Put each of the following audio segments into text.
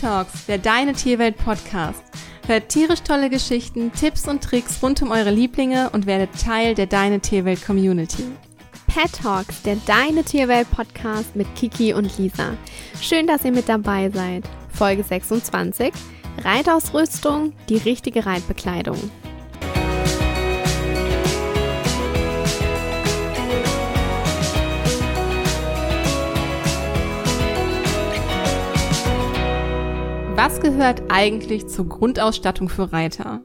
Talks, der Deine Tierwelt Podcast. Hört tierisch tolle Geschichten, Tipps und Tricks rund um eure Lieblinge und werdet Teil der Deine Tierwelt Community. Pet Talks, der Deine Tierwelt Podcast mit Kiki und Lisa. Schön, dass ihr mit dabei seid. Folge 26. Reitausrüstung, die richtige Reitbekleidung. Was gehört eigentlich zur Grundausstattung für Reiter?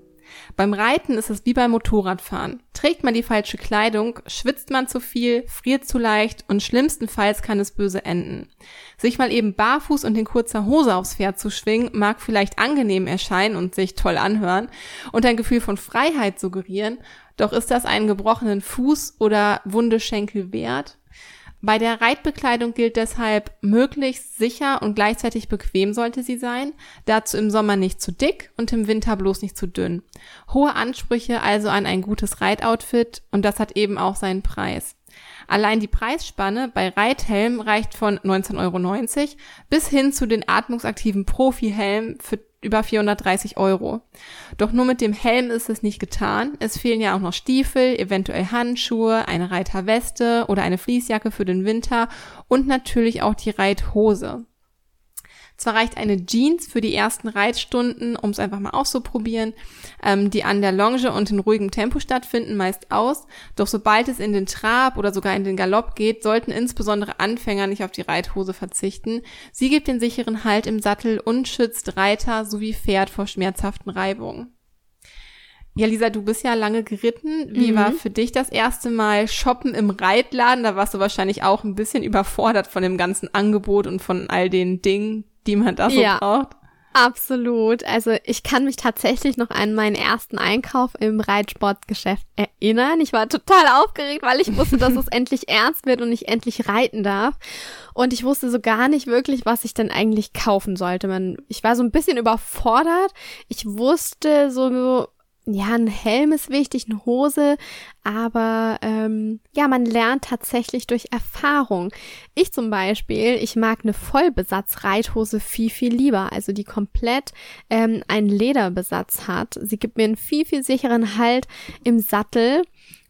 Beim Reiten ist es wie beim Motorradfahren. Trägt man die falsche Kleidung, schwitzt man zu viel, friert zu leicht und schlimmstenfalls kann es böse enden. Sich mal eben barfuß und in kurzer Hose aufs Pferd zu schwingen, mag vielleicht angenehm erscheinen und sich toll anhören und ein Gefühl von Freiheit suggerieren, doch ist das einen gebrochenen Fuß oder wunde Schenkel wert? Bei der Reitbekleidung gilt deshalb, möglichst sicher und gleichzeitig bequem sollte sie sein, dazu im Sommer nicht zu dick und im Winter bloß nicht zu dünn. Hohe Ansprüche also an ein gutes Reitoutfit und das hat eben auch seinen Preis. Allein die Preisspanne bei Reithelm reicht von 19,90 Euro bis hin zu den atmungsaktiven Profi-Helmen für über 430 Euro. Doch nur mit dem Helm ist es nicht getan. Es fehlen ja auch noch Stiefel, eventuell Handschuhe, eine Reiterweste oder eine Fließjacke für den Winter und natürlich auch die Reithose. Zwar reicht eine Jeans für die ersten Reitstunden, um es einfach mal auszuprobieren, ähm, die an der Longe und in ruhigem Tempo stattfinden, meist aus. Doch sobald es in den Trab oder sogar in den Galopp geht, sollten insbesondere Anfänger nicht auf die Reithose verzichten. Sie gibt den sicheren Halt im Sattel und schützt Reiter sowie Pferd vor schmerzhaften Reibungen. Ja, Lisa, du bist ja lange geritten. Wie mhm. war für dich das erste Mal Shoppen im Reitladen? Da warst du wahrscheinlich auch ein bisschen überfordert von dem ganzen Angebot und von all den Dingen, die man da so ja. braucht. Absolut. Also ich kann mich tatsächlich noch an meinen ersten Einkauf im Reitsportgeschäft erinnern. Ich war total aufgeregt, weil ich wusste, dass es endlich ernst wird und ich endlich reiten darf. Und ich wusste so gar nicht wirklich, was ich denn eigentlich kaufen sollte. Man, ich war so ein bisschen überfordert. Ich wusste so ja, ein Helm ist wichtig, eine Hose, aber ähm, ja, man lernt tatsächlich durch Erfahrung. Ich zum Beispiel, ich mag eine Vollbesatz-Reithose viel, viel lieber, also die komplett ähm, einen Lederbesatz hat. Sie gibt mir einen viel, viel sicheren Halt im Sattel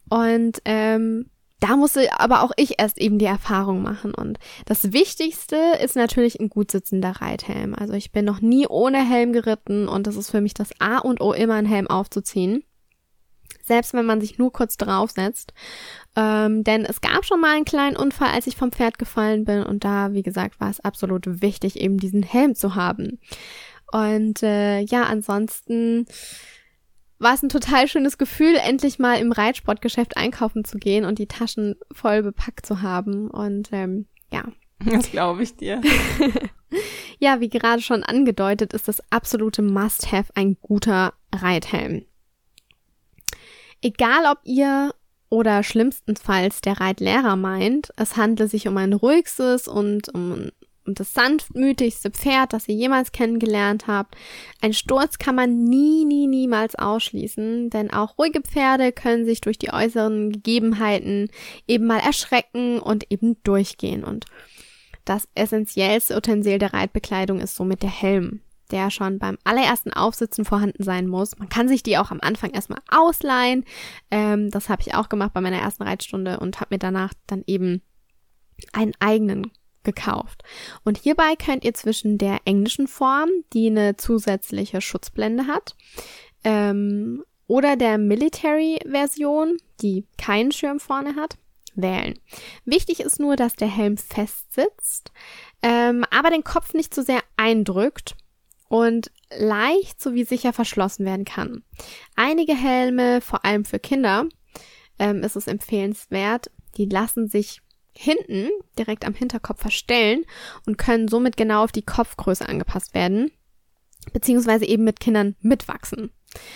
und ähm, da musste aber auch ich erst eben die Erfahrung machen. Und das Wichtigste ist natürlich ein gut sitzender Reithelm. Also ich bin noch nie ohne Helm geritten und das ist für mich das A und O, immer einen Helm aufzuziehen. Selbst wenn man sich nur kurz draufsetzt. Ähm, denn es gab schon mal einen kleinen Unfall, als ich vom Pferd gefallen bin. Und da, wie gesagt, war es absolut wichtig, eben diesen Helm zu haben. Und äh, ja, ansonsten war es ein total schönes Gefühl, endlich mal im Reitsportgeschäft einkaufen zu gehen und die Taschen voll bepackt zu haben. Und ähm, ja. Das glaube ich dir. ja, wie gerade schon angedeutet, ist das absolute Must-Have ein guter Reithelm. Egal ob ihr oder schlimmstenfalls der Reitlehrer meint, es handle sich um ein ruhigstes und um ein und das sanftmütigste Pferd, das ihr jemals kennengelernt habt. Ein Sturz kann man nie, nie, niemals ausschließen, denn auch ruhige Pferde können sich durch die äußeren Gegebenheiten eben mal erschrecken und eben durchgehen. Und das essentiellste Utensil der Reitbekleidung ist somit der Helm, der schon beim allerersten Aufsitzen vorhanden sein muss. Man kann sich die auch am Anfang erstmal ausleihen. Ähm, das habe ich auch gemacht bei meiner ersten Reitstunde und habe mir danach dann eben einen eigenen gekauft. Und hierbei könnt ihr zwischen der englischen Form, die eine zusätzliche Schutzblende hat, ähm, oder der Military-Version, die keinen Schirm vorne hat, wählen. Wichtig ist nur, dass der Helm fest sitzt, ähm, aber den Kopf nicht zu so sehr eindrückt und leicht sowie sicher verschlossen werden kann. Einige Helme, vor allem für Kinder, ähm, ist es empfehlenswert, die lassen sich hinten direkt am Hinterkopf verstellen und können somit genau auf die Kopfgröße angepasst werden, beziehungsweise eben mit Kindern mitwachsen.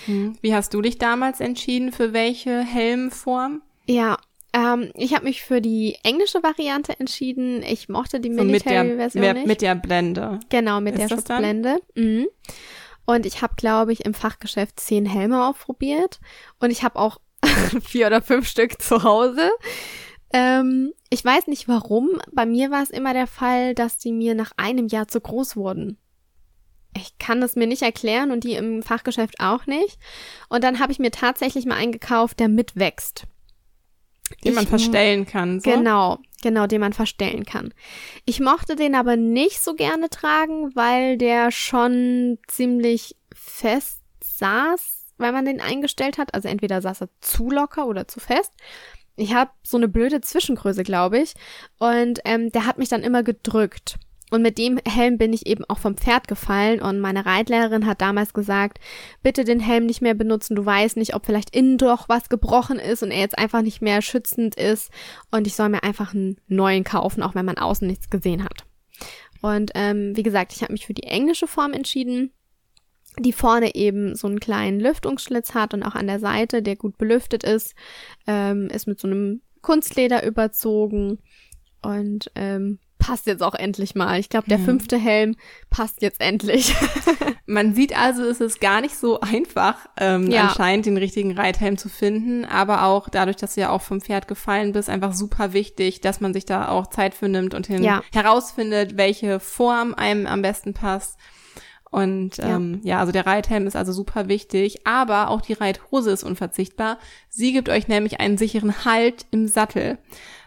Hm. Wie hast du dich damals entschieden, für welche Helmform? Ja, ähm, ich habe mich für die englische Variante entschieden. Ich mochte die Military-Version so nicht. Mit der Blende. Genau, mit Ist der Schutzblende. Mhm. Und ich habe, glaube ich, im Fachgeschäft zehn Helme ausprobiert. Und ich habe auch vier oder fünf Stück zu Hause. Ähm, ich weiß nicht warum. Bei mir war es immer der Fall, dass die mir nach einem Jahr zu groß wurden. ich kann das mir nicht erklären und die im Fachgeschäft auch nicht. Und dann habe ich mir tatsächlich mal eingekauft, der mitwächst. Den man verstellen kann. So. Genau, genau, den man verstellen kann. Ich mochte den aber nicht so gerne tragen, weil der schon ziemlich fest saß, weil man den eingestellt hat. Also entweder saß er zu locker oder zu fest. Ich habe so eine blöde Zwischengröße, glaube ich. Und ähm, der hat mich dann immer gedrückt. Und mit dem Helm bin ich eben auch vom Pferd gefallen und meine Reitlehrerin hat damals gesagt, bitte den Helm nicht mehr benutzen, du weißt nicht, ob vielleicht innen doch was gebrochen ist und er jetzt einfach nicht mehr schützend ist und ich soll mir einfach einen neuen kaufen, auch wenn man außen nichts gesehen hat. Und ähm, wie gesagt, ich habe mich für die englische Form entschieden, die vorne eben so einen kleinen Lüftungsschlitz hat und auch an der Seite, der gut belüftet ist, ähm, ist mit so einem Kunstleder überzogen und ähm, passt jetzt auch endlich mal. Ich glaube, der ja. fünfte Helm passt jetzt endlich. Man sieht also, es ist gar nicht so einfach, ähm, ja. anscheinend den richtigen Reithelm zu finden, aber auch dadurch, dass du ja auch vom Pferd gefallen bist, einfach super wichtig, dass man sich da auch Zeit für nimmt und hin ja. herausfindet, welche Form einem am besten passt. Und ähm, ja. ja, also der Reithelm ist also super wichtig, aber auch die Reithose ist unverzichtbar. Sie gibt euch nämlich einen sicheren Halt im Sattel.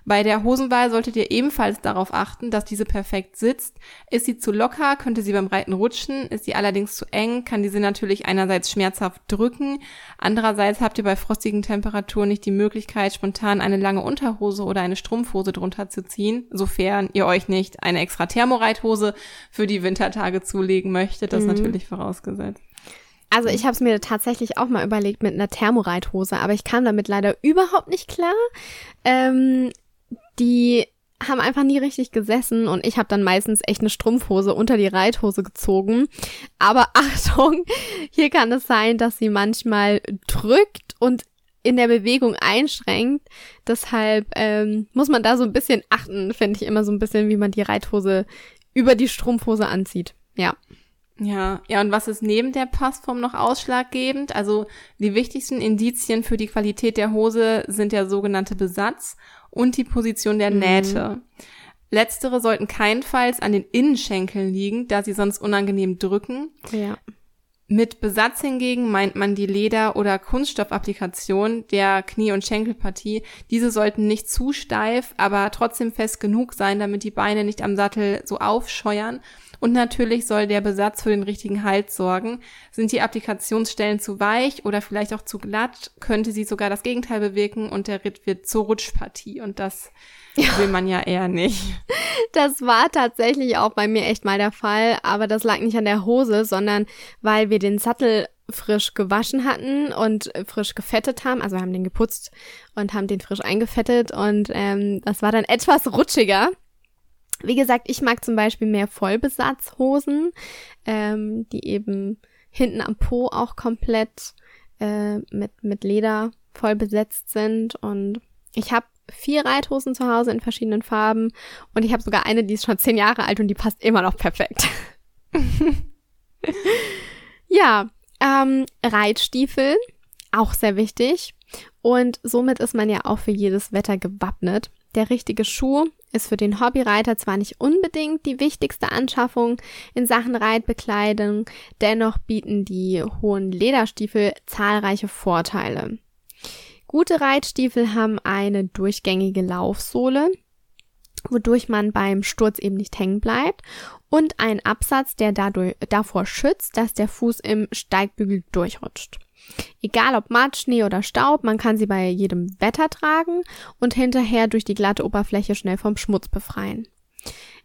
Bei der Hosenwahl solltet ihr ebenfalls darauf achten, dass diese perfekt sitzt. Ist sie zu locker, könnte sie beim Reiten rutschen. Ist sie allerdings zu eng, kann diese natürlich einerseits schmerzhaft drücken. Andererseits habt ihr bei frostigen Temperaturen nicht die Möglichkeit, spontan eine lange Unterhose oder eine Strumpfhose drunter zu ziehen, sofern ihr euch nicht eine extra Thermoreithose für die Wintertage zulegen möchtet. Das mhm. natürlich vorausgesetzt. Also ich habe es mir tatsächlich auch mal überlegt mit einer Thermoreithose, aber ich kam damit leider überhaupt nicht klar. Ähm, die haben einfach nie richtig gesessen und ich habe dann meistens echt eine Strumpfhose unter die Reithose gezogen. Aber Achtung, hier kann es sein, dass sie manchmal drückt und in der Bewegung einschränkt. Deshalb ähm, muss man da so ein bisschen achten, finde ich immer so ein bisschen, wie man die Reithose über die Strumpfhose anzieht. Ja. Ja, ja, und was ist neben der Passform noch ausschlaggebend? Also die wichtigsten Indizien für die Qualität der Hose sind der sogenannte Besatz und die Position der mhm. Nähte. Letztere sollten keinenfalls an den Innenschenkeln liegen, da sie sonst unangenehm drücken. Ja. Mit Besatz hingegen meint man die Leder- oder Kunststoffapplikation der Knie- und Schenkelpartie. Diese sollten nicht zu steif, aber trotzdem fest genug sein, damit die Beine nicht am Sattel so aufscheuern und natürlich soll der Besatz für den richtigen Halt sorgen. Sind die Applikationsstellen zu weich oder vielleicht auch zu glatt, könnte sie sogar das Gegenteil bewirken und der Ritt wird zur Rutschpartie. Und das ja. will man ja eher nicht. Das war tatsächlich auch bei mir echt mal der Fall, aber das lag nicht an der Hose, sondern weil wir den Sattel frisch gewaschen hatten und frisch gefettet haben. Also wir haben den geputzt und haben den frisch eingefettet und ähm, das war dann etwas rutschiger. Wie gesagt, ich mag zum Beispiel mehr Vollbesatzhosen, ähm, die eben hinten am Po auch komplett äh, mit, mit Leder voll besetzt sind. Und ich habe vier Reithosen zu Hause in verschiedenen Farben und ich habe sogar eine, die ist schon zehn Jahre alt und die passt immer noch perfekt. ja, ähm, Reitstiefel, auch sehr wichtig. Und somit ist man ja auch für jedes Wetter gewappnet. Der richtige Schuh ist für den Hobbyreiter zwar nicht unbedingt die wichtigste Anschaffung in Sachen Reitbekleidung, dennoch bieten die hohen Lederstiefel zahlreiche Vorteile. Gute Reitstiefel haben eine durchgängige Laufsohle, wodurch man beim Sturz eben nicht hängen bleibt und einen Absatz, der dadurch, davor schützt, dass der Fuß im Steigbügel durchrutscht. Egal ob Matsch, Schnee oder Staub, man kann sie bei jedem Wetter tragen und hinterher durch die glatte Oberfläche schnell vom Schmutz befreien.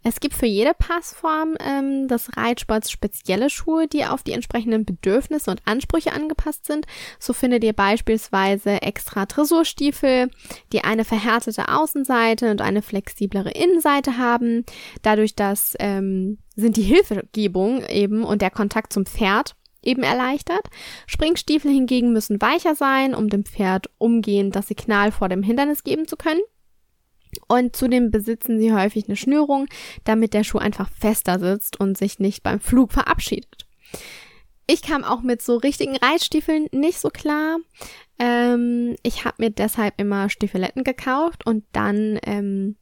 Es gibt für jede Passform ähm, des Reitsports spezielle Schuhe, die auf die entsprechenden Bedürfnisse und Ansprüche angepasst sind. So findet ihr beispielsweise extra Dressurstiefel, die eine verhärtete Außenseite und eine flexiblere Innenseite haben. Dadurch, dass ähm, sind die Hilfegebung eben und der Kontakt zum Pferd eben erleichtert. Springstiefel hingegen müssen weicher sein, um dem Pferd umgehend das Signal vor dem Hindernis geben zu können. Und zudem besitzen sie häufig eine Schnürung, damit der Schuh einfach fester sitzt und sich nicht beim Flug verabschiedet. Ich kam auch mit so richtigen Reitstiefeln nicht so klar. Ähm, ich habe mir deshalb immer Stiefeletten gekauft und dann ähm,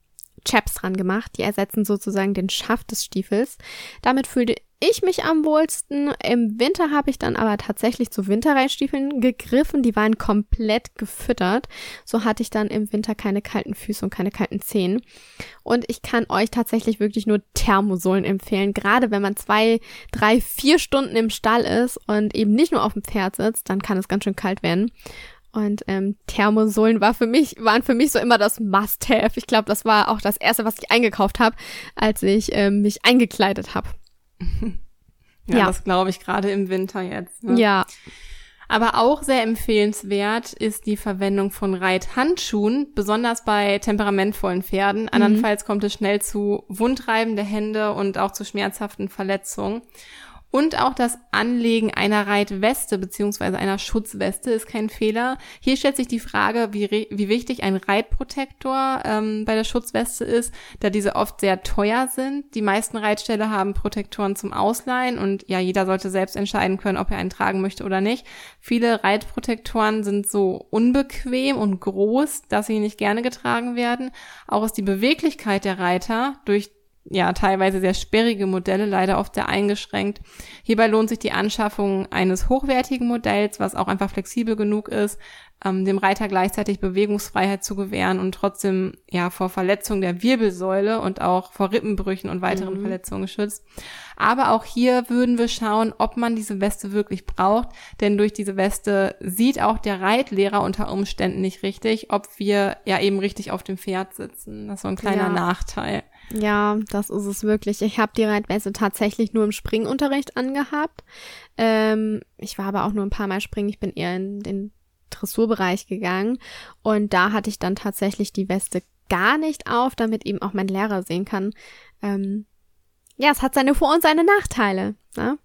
Chaps dran gemacht. Die ersetzen sozusagen den Schaft des Stiefels. Damit fühlte ich mich am wohlsten. Im Winter habe ich dann aber tatsächlich zu Winterreitstiefeln gegriffen. Die waren komplett gefüttert. So hatte ich dann im Winter keine kalten Füße und keine kalten Zehen. Und ich kann euch tatsächlich wirklich nur Thermosohlen empfehlen. Gerade wenn man zwei, drei, vier Stunden im Stall ist und eben nicht nur auf dem Pferd sitzt, dann kann es ganz schön kalt werden. Und ähm, Thermosohlen war für mich, waren für mich so immer das Must-Have. Ich glaube, das war auch das erste, was ich eingekauft habe, als ich ähm, mich eingekleidet habe. ja, ja, das glaube ich gerade im Winter jetzt. Ne? Ja. Aber auch sehr empfehlenswert ist die Verwendung von Reithandschuhen, besonders bei temperamentvollen Pferden. Mhm. Andernfalls kommt es schnell zu Wundreiben der Hände und auch zu schmerzhaften Verletzungen. Und auch das Anlegen einer Reitweste beziehungsweise einer Schutzweste ist kein Fehler. Hier stellt sich die Frage, wie, wie wichtig ein Reitprotektor ähm, bei der Schutzweste ist, da diese oft sehr teuer sind. Die meisten Reitställe haben Protektoren zum Ausleihen und ja, jeder sollte selbst entscheiden können, ob er einen tragen möchte oder nicht. Viele Reitprotektoren sind so unbequem und groß, dass sie nicht gerne getragen werden. Auch ist die Beweglichkeit der Reiter durch ja teilweise sehr sperrige Modelle leider oft sehr eingeschränkt. Hierbei lohnt sich die Anschaffung eines hochwertigen Modells, was auch einfach flexibel genug ist, ähm, dem Reiter gleichzeitig Bewegungsfreiheit zu gewähren und trotzdem ja vor Verletzung der Wirbelsäule und auch vor Rippenbrüchen und weiteren mhm. Verletzungen schützt. Aber auch hier würden wir schauen, ob man diese Weste wirklich braucht, denn durch diese Weste sieht auch der Reitlehrer unter Umständen nicht richtig, ob wir ja eben richtig auf dem Pferd sitzen. Das ist so ein kleiner ja. Nachteil. Ja, das ist es wirklich. Ich habe die Reitweste tatsächlich nur im Springunterricht angehabt. Ähm, ich war aber auch nur ein paar Mal springen. Ich bin eher in den Dressurbereich gegangen und da hatte ich dann tatsächlich die Weste gar nicht auf, damit eben auch mein Lehrer sehen kann. Ähm, ja, es hat seine Vor- und seine Nachteile. Ne?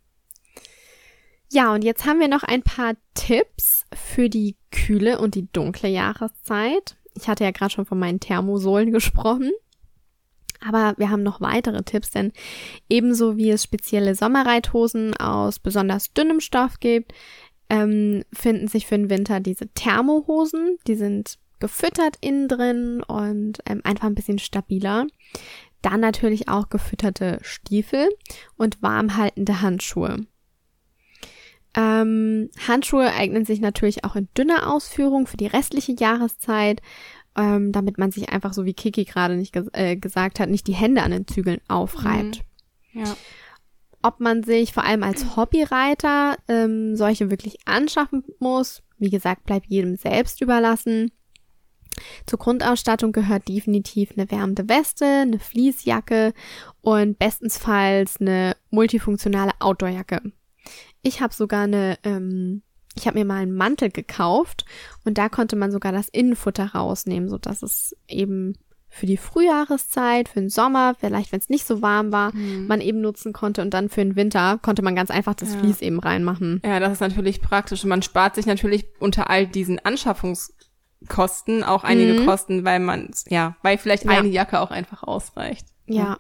Ja, und jetzt haben wir noch ein paar Tipps für die kühle und die dunkle Jahreszeit. Ich hatte ja gerade schon von meinen Thermosolen gesprochen. Aber wir haben noch weitere Tipps, denn ebenso wie es spezielle Sommerreithosen aus besonders dünnem Stoff gibt, ähm, finden sich für den Winter diese Thermohosen. Die sind gefüttert innen drin und ähm, einfach ein bisschen stabiler. Dann natürlich auch gefütterte Stiefel und warmhaltende Handschuhe. Ähm, Handschuhe eignen sich natürlich auch in dünner Ausführung für die restliche Jahreszeit ähm, damit man sich einfach so wie Kiki gerade nicht ges äh, gesagt hat, nicht die Hände an den Zügeln aufreibt. Mhm. Ja. Ob man sich vor allem als Hobbyreiter ähm, solche wirklich anschaffen muss, wie gesagt, bleibt jedem selbst überlassen. Zur Grundausstattung gehört definitiv eine wärmende Weste, eine Fließjacke und bestensfalls eine multifunktionale Outdoorjacke. Ich habe sogar eine ähm, ich habe mir mal einen Mantel gekauft und da konnte man sogar das Innenfutter rausnehmen, so dass es eben für die Frühjahreszeit, für den Sommer, vielleicht wenn es nicht so warm war, mhm. man eben nutzen konnte und dann für den Winter konnte man ganz einfach das ja. Vlies eben reinmachen. Ja, das ist natürlich praktisch und man spart sich natürlich unter all diesen Anschaffungskosten auch einige mhm. Kosten, weil man ja, weil vielleicht ja. eine Jacke auch einfach ausreicht. Ja,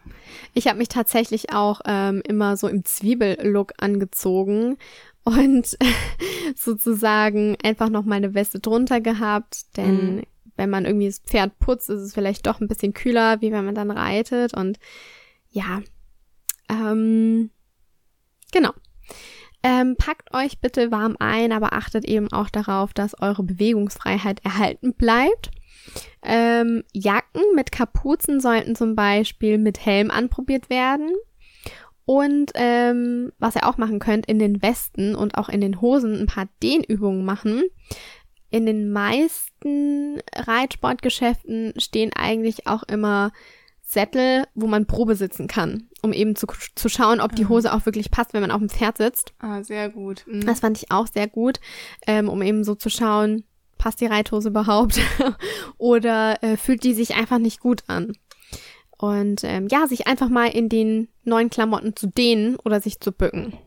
ich habe mich tatsächlich auch ähm, immer so im Zwiebellook angezogen und sozusagen einfach noch mal eine Weste drunter gehabt, denn mhm. wenn man irgendwie das Pferd putzt, ist es vielleicht doch ein bisschen kühler, wie wenn man dann reitet und ja, ähm, genau. Ähm, packt euch bitte warm ein, aber achtet eben auch darauf, dass eure Bewegungsfreiheit erhalten bleibt. Ähm, Jacken mit Kapuzen sollten zum Beispiel mit Helm anprobiert werden. Und ähm, was ihr auch machen könnt, in den Westen und auch in den Hosen ein paar Dehnübungen machen. In den meisten Reitsportgeschäften stehen eigentlich auch immer Sättel, wo man Probe sitzen kann, um eben zu, zu schauen, ob die Hose auch wirklich passt, wenn man auf dem Pferd sitzt. Ah, sehr gut. Mhm. Das fand ich auch sehr gut, ähm, um eben so zu schauen, passt die Reithose überhaupt oder äh, fühlt die sich einfach nicht gut an. Und ähm, ja, sich einfach mal in den neuen Klamotten zu dehnen oder sich zu bücken.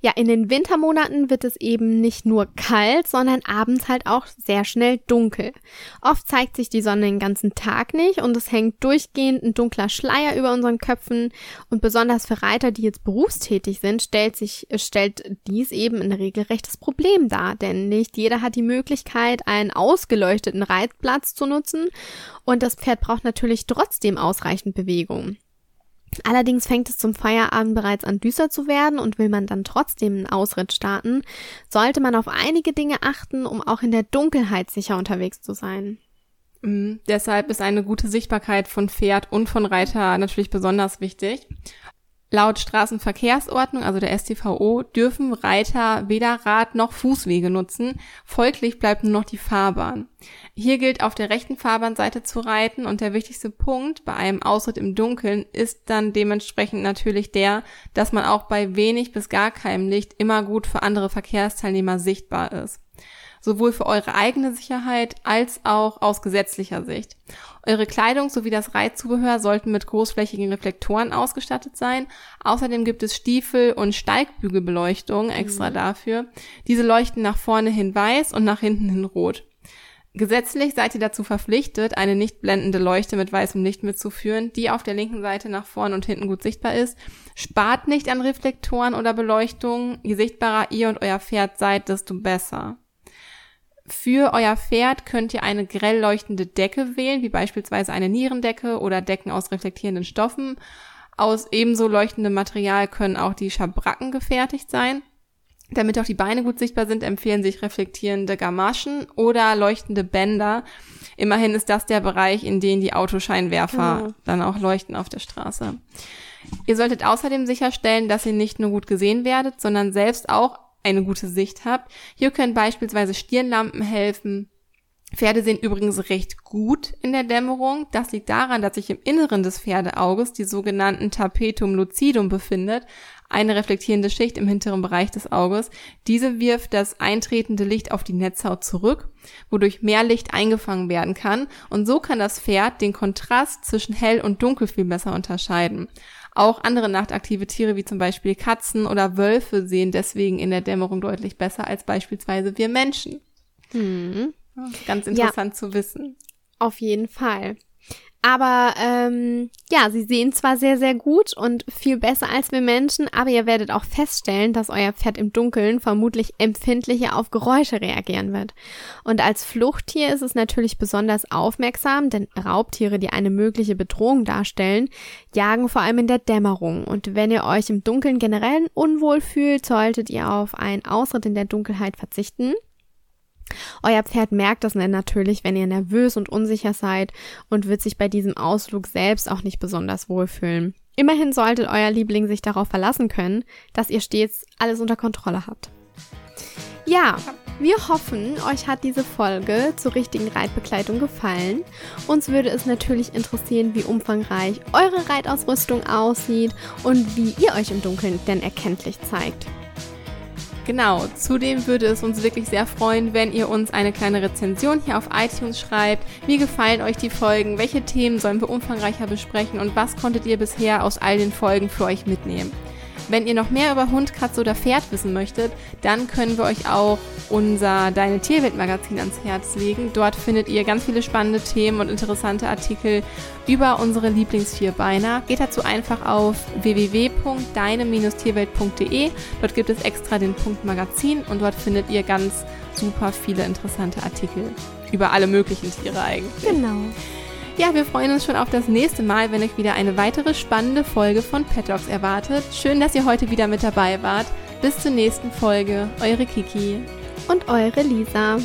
Ja, in den Wintermonaten wird es eben nicht nur kalt, sondern abends halt auch sehr schnell dunkel. Oft zeigt sich die Sonne den ganzen Tag nicht und es hängt durchgehend ein dunkler Schleier über unseren Köpfen und besonders für Reiter, die jetzt berufstätig sind, stellt sich, stellt dies eben ein regelrechtes Problem dar, denn nicht jeder hat die Möglichkeit, einen ausgeleuchteten Reitplatz zu nutzen und das Pferd braucht natürlich trotzdem ausreichend Bewegung. Allerdings fängt es zum Feierabend bereits an düster zu werden und will man dann trotzdem einen Ausritt starten, sollte man auf einige Dinge achten, um auch in der Dunkelheit sicher unterwegs zu sein. Mhm. Deshalb ist eine gute Sichtbarkeit von Pferd und von Reiter natürlich besonders wichtig. Laut Straßenverkehrsordnung, also der STVO, dürfen Reiter weder Rad noch Fußwege nutzen. Folglich bleibt nur noch die Fahrbahn. Hier gilt auf der rechten Fahrbahnseite zu reiten und der wichtigste Punkt bei einem Ausritt im Dunkeln ist dann dementsprechend natürlich der, dass man auch bei wenig bis gar keinem Licht immer gut für andere Verkehrsteilnehmer sichtbar ist sowohl für eure eigene Sicherheit als auch aus gesetzlicher Sicht. Eure Kleidung sowie das Reitzubehör sollten mit großflächigen Reflektoren ausgestattet sein. Außerdem gibt es Stiefel und Steigbügelbeleuchtung extra mhm. dafür. Diese leuchten nach vorne hin weiß und nach hinten hin rot. Gesetzlich seid ihr dazu verpflichtet, eine nicht blendende Leuchte mit weißem Licht mitzuführen, die auf der linken Seite nach vorn und hinten gut sichtbar ist. Spart nicht an Reflektoren oder Beleuchtung. Je sichtbarer ihr und euer Pferd seid, desto besser. Für euer Pferd könnt ihr eine grell leuchtende Decke wählen, wie beispielsweise eine Nierendecke oder Decken aus reflektierenden Stoffen. Aus ebenso leuchtendem Material können auch die Schabracken gefertigt sein. Damit auch die Beine gut sichtbar sind, empfehlen sich reflektierende Gamaschen oder leuchtende Bänder. Immerhin ist das der Bereich, in dem die Autoscheinwerfer genau. dann auch leuchten auf der Straße. Ihr solltet außerdem sicherstellen, dass ihr nicht nur gut gesehen werdet, sondern selbst auch eine gute Sicht habt. Hier können beispielsweise Stirnlampen helfen. Pferde sehen übrigens recht gut in der Dämmerung. Das liegt daran, dass sich im Inneren des Pferdeauges die sogenannten Tapetum lucidum befindet, eine reflektierende Schicht im hinteren Bereich des Auges. Diese wirft das eintretende Licht auf die Netzhaut zurück, wodurch mehr Licht eingefangen werden kann und so kann das Pferd den Kontrast zwischen hell und dunkel viel besser unterscheiden. Auch andere nachtaktive Tiere wie zum Beispiel Katzen oder Wölfe sehen deswegen in der Dämmerung deutlich besser als beispielsweise wir Menschen. Hm. Ganz interessant ja, zu wissen. Auf jeden Fall. Aber ähm, ja, sie sehen zwar sehr, sehr gut und viel besser als wir Menschen, aber ihr werdet auch feststellen, dass euer Pferd im Dunkeln vermutlich empfindlicher auf Geräusche reagieren wird. Und als Fluchttier ist es natürlich besonders aufmerksam, denn Raubtiere, die eine mögliche Bedrohung darstellen, jagen vor allem in der Dämmerung. Und wenn ihr euch im Dunkeln generell unwohl fühlt, solltet ihr auf einen Ausritt in der Dunkelheit verzichten. Euer Pferd merkt das natürlich, wenn ihr nervös und unsicher seid und wird sich bei diesem Ausflug selbst auch nicht besonders wohlfühlen. Immerhin solltet euer Liebling sich darauf verlassen können, dass ihr stets alles unter Kontrolle habt. Ja, wir hoffen, euch hat diese Folge zur richtigen Reitbekleidung gefallen. Uns würde es natürlich interessieren, wie umfangreich eure Reitausrüstung aussieht und wie ihr euch im Dunkeln denn erkenntlich zeigt. Genau, zudem würde es uns wirklich sehr freuen, wenn ihr uns eine kleine Rezension hier auf iTunes schreibt. Wie gefallen euch die Folgen? Welche Themen sollen wir umfangreicher besprechen? Und was konntet ihr bisher aus all den Folgen für euch mitnehmen? Wenn ihr noch mehr über Hund, Katze oder Pferd wissen möchtet, dann können wir euch auch unser Deine Tierwelt Magazin ans Herz legen. Dort findet ihr ganz viele spannende Themen und interessante Artikel über unsere Lieblingsvierbeiner. Geht dazu einfach auf www.deine-tierwelt.de. Dort gibt es extra den Punkt Magazin und dort findet ihr ganz super viele interessante Artikel über alle möglichen Tiere eigentlich. Genau. Ja, wir freuen uns schon auf das nächste Mal, wenn euch wieder eine weitere spannende Folge von Pet Dogs erwartet. Schön, dass ihr heute wieder mit dabei wart. Bis zur nächsten Folge. Eure Kiki. Und eure Lisa.